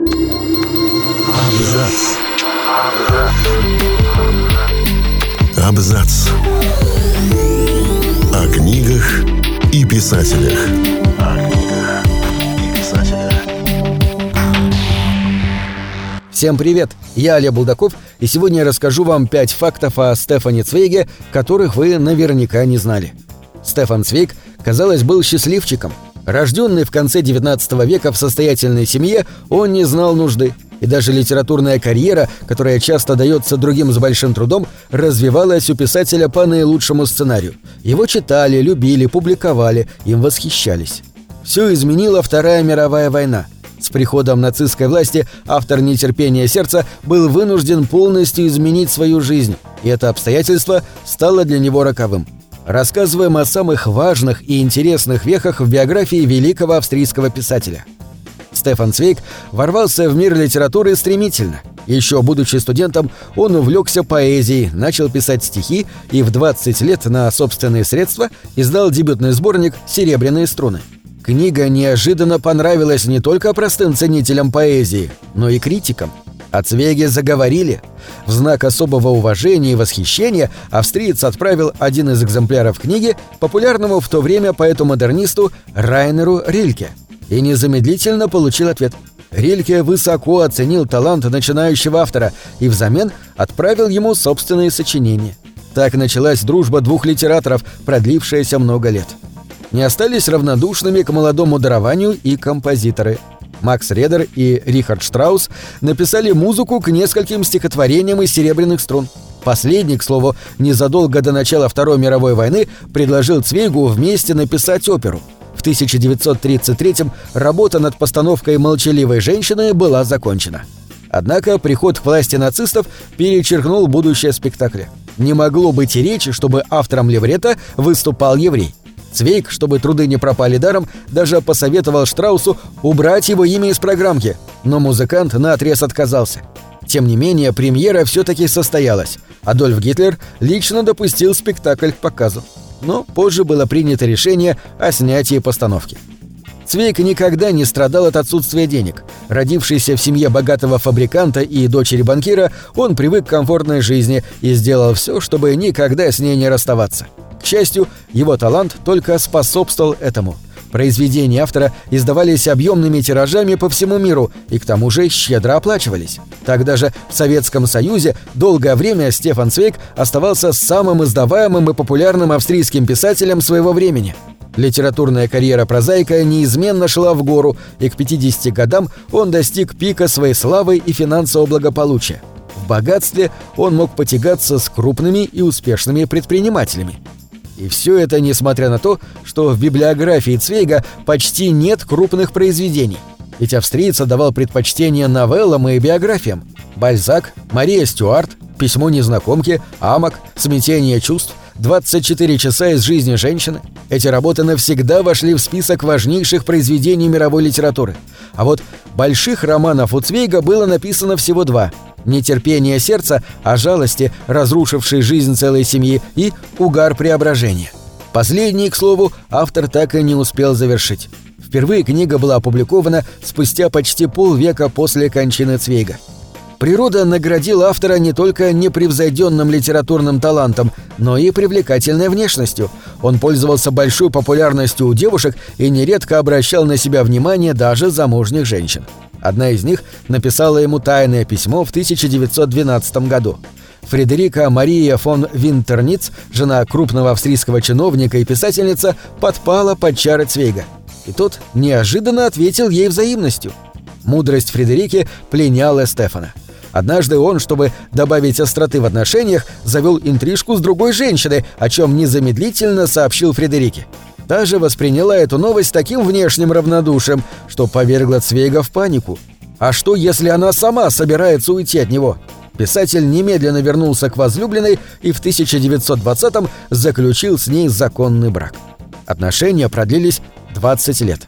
Абзац. Абзац. О книгах и писателях. Всем привет! Я Олег Булдаков, и сегодня я расскажу вам пять фактов о Стефане Цвейге, которых вы наверняка не знали. Стефан Цвейг, казалось, был счастливчиком. Рожденный в конце XIX века в состоятельной семье, он не знал нужды. И даже литературная карьера, которая часто дается другим с большим трудом, развивалась у писателя по наилучшему сценарию. Его читали, любили, публиковали, им восхищались. Все изменила Вторая мировая война. С приходом нацистской власти автор «Нетерпения сердца» был вынужден полностью изменить свою жизнь, и это обстоятельство стало для него роковым – рассказываем о самых важных и интересных вехах в биографии великого австрийского писателя. Стефан Цвейг ворвался в мир литературы стремительно. Еще будучи студентом, он увлекся поэзией, начал писать стихи и в 20 лет на собственные средства издал дебютный сборник «Серебряные струны». Книга неожиданно понравилась не только простым ценителям поэзии, но и критикам – о Цвеге заговорили. В знак особого уважения и восхищения австриец отправил один из экземпляров книги популярному в то время поэту-модернисту Райнеру Рильке и незамедлительно получил ответ. Рильке высоко оценил талант начинающего автора и взамен отправил ему собственные сочинения. Так началась дружба двух литераторов, продлившаяся много лет. Не остались равнодушными к молодому дарованию и композиторы – Макс Редер и Рихард Штраус написали музыку к нескольким стихотворениям из «Серебряных струн». Последний, к слову, незадолго до начала Второй мировой войны предложил Цвейгу вместе написать оперу. В 1933-м работа над постановкой «Молчаливой женщины» была закончена. Однако приход к власти нацистов перечеркнул будущее спектакля. Не могло быть и речи, чтобы автором леврета выступал еврей. Цвейк, чтобы труды не пропали даром, даже посоветовал Штраусу убрать его имя из программки, но музыкант наотрез отказался. Тем не менее, премьера все-таки состоялась. Адольф Гитлер лично допустил спектакль к показу. Но позже было принято решение о снятии постановки. Цвейк никогда не страдал от отсутствия денег. Родившийся в семье богатого фабриканта и дочери банкира, он привык к комфортной жизни и сделал все, чтобы никогда с ней не расставаться. К счастью, его талант только способствовал этому. Произведения автора издавались объемными тиражами по всему миру и к тому же щедро оплачивались. Тогда же в Советском Союзе долгое время Стефан Цвейк оставался самым издаваемым и популярным австрийским писателем своего времени. Литературная карьера прозаика неизменно шла в гору, и к 50 годам он достиг пика своей славы и финансового благополучия. В богатстве он мог потягаться с крупными и успешными предпринимателями. И все это несмотря на то, что в библиографии Цвейга почти нет крупных произведений. Ведь австриец давал предпочтение новеллам и биографиям. Бальзак, Мария Стюарт, Письмо незнакомки, Амок, Смятение чувств, 24 часа из жизни женщины. Эти работы навсегда вошли в список важнейших произведений мировой литературы. А вот больших романов у Цвейга было написано всего два – нетерпение сердца о жалости, разрушившей жизнь целой семьи, и угар преображения. Последний, к слову, автор так и не успел завершить. Впервые книга была опубликована спустя почти полвека после кончины Цвейга. Природа наградила автора не только непревзойденным литературным талантом, но и привлекательной внешностью. Он пользовался большой популярностью у девушек и нередко обращал на себя внимание даже замужних женщин. Одна из них написала ему тайное письмо в 1912 году. Фредерика Мария фон Винтерниц, жена крупного австрийского чиновника и писательница, подпала под чары Цвейга. И тот неожиданно ответил ей взаимностью. Мудрость Фредерики пленяла Стефана. Однажды он, чтобы добавить остроты в отношениях, завел интрижку с другой женщиной, о чем незамедлительно сообщил Фредерике. Та же восприняла эту новость таким внешним равнодушием, что повергла Цвейга в панику. А что, если она сама собирается уйти от него? Писатель немедленно вернулся к возлюбленной и в 1920-м заключил с ней законный брак. Отношения продлились 20 лет.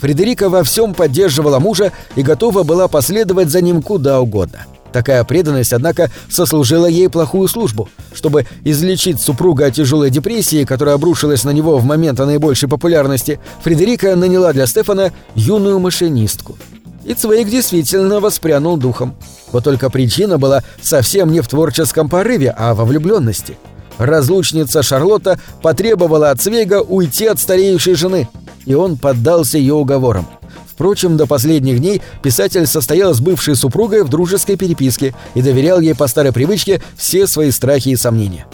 Фредерика во всем поддерживала мужа и готова была последовать за ним куда угодно – Такая преданность, однако, сослужила ей плохую службу. Чтобы излечить супруга от тяжелой депрессии, которая обрушилась на него в момент наибольшей популярности, Фредерика наняла для Стефана юную машинистку. И Цвейк действительно воспрянул духом. Вот только причина была совсем не в творческом порыве, а во влюбленности. Разлучница Шарлотта потребовала от Цвейга уйти от стареющей жены, и он поддался ее уговорам. Впрочем, до последних дней писатель состоял с бывшей супругой в дружеской переписке и доверял ей по старой привычке все свои страхи и сомнения.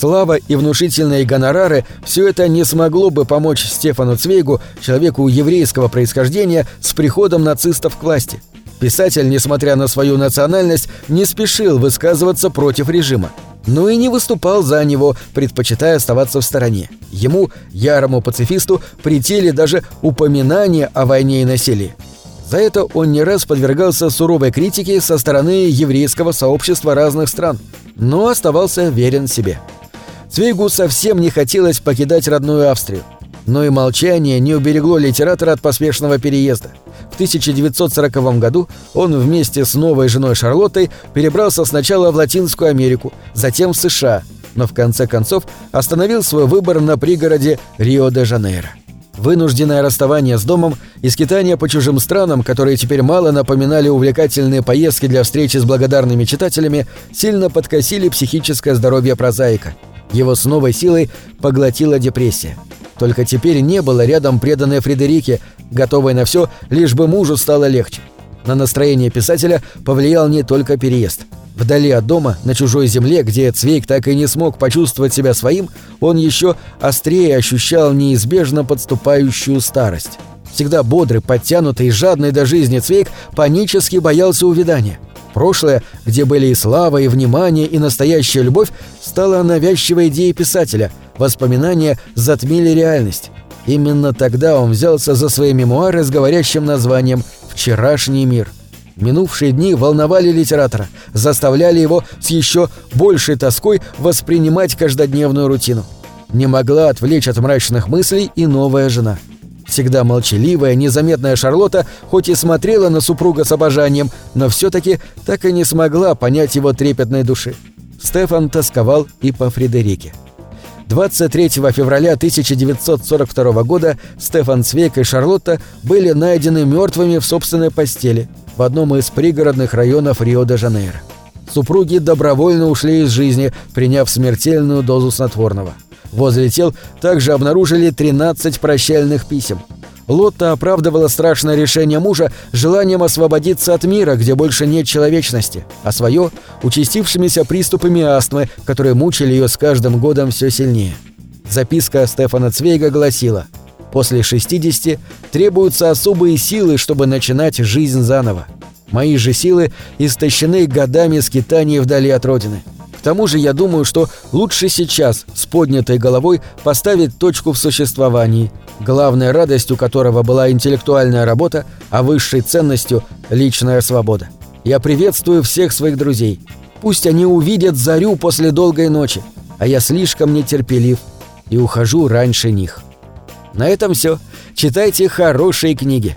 Слава и внушительные гонорары – все это не смогло бы помочь Стефану Цвейгу, человеку еврейского происхождения, с приходом нацистов к власти. Писатель, несмотря на свою национальность, не спешил высказываться против режима. Но и не выступал за него, предпочитая оставаться в стороне. Ему, ярому пацифисту, претели даже упоминания о войне и насилии. За это он не раз подвергался суровой критике со стороны еврейского сообщества разных стран, но оставался верен себе. Цвейгу совсем не хотелось покидать родную Австрию. Но и молчание не уберегло литератора от поспешного переезда. В 1940 году он вместе с новой женой Шарлоттой перебрался сначала в Латинскую Америку, затем в США, но в конце концов остановил свой выбор на пригороде Рио-де-Жанейро. Вынужденное расставание с домом и скитания по чужим странам, которые теперь мало напоминали увлекательные поездки для встречи с благодарными читателями, сильно подкосили психическое здоровье прозаика – его с новой силой поглотила депрессия. Только теперь не было рядом преданной Фредерике, готовой на все, лишь бы мужу стало легче. На настроение писателя повлиял не только переезд. Вдали от дома, на чужой земле, где Цвейк так и не смог почувствовать себя своим, он еще острее ощущал неизбежно подступающую старость. Всегда бодрый, подтянутый и жадный до жизни Цвейк панически боялся увядания. Прошлое, где были и слава, и внимание, и настоящая любовь, стало навязчивой идеей писателя. Воспоминания затмили реальность. Именно тогда он взялся за свои мемуары с говорящим названием «Вчерашний мир». Минувшие дни волновали литератора, заставляли его с еще большей тоской воспринимать каждодневную рутину. Не могла отвлечь от мрачных мыслей и новая жена – Всегда молчаливая, незаметная Шарлотта хоть и смотрела на супруга с обожанием, но все-таки так и не смогла понять его трепетной души. Стефан тосковал и по Фредерике. 23 февраля 1942 года Стефан Цвейк и Шарлотта были найдены мертвыми в собственной постели в одном из пригородных районов Рио-де-Жанейро. Супруги добровольно ушли из жизни, приняв смертельную дозу снотворного. Возле тел также обнаружили 13 прощальных писем. Лотта оправдывала страшное решение мужа желанием освободиться от мира, где больше нет человечности, а свое – участившимися приступами астмы, которые мучили ее с каждым годом все сильнее. Записка Стефана Цвейга гласила «После 60 требуются особые силы, чтобы начинать жизнь заново. Мои же силы истощены годами скитаний вдали от родины тому же я думаю, что лучше сейчас с поднятой головой поставить точку в существовании, главной радостью которого была интеллектуальная работа, а высшей ценностью – личная свобода. Я приветствую всех своих друзей. Пусть они увидят зарю после долгой ночи, а я слишком нетерпелив и ухожу раньше них. На этом все. Читайте хорошие книги.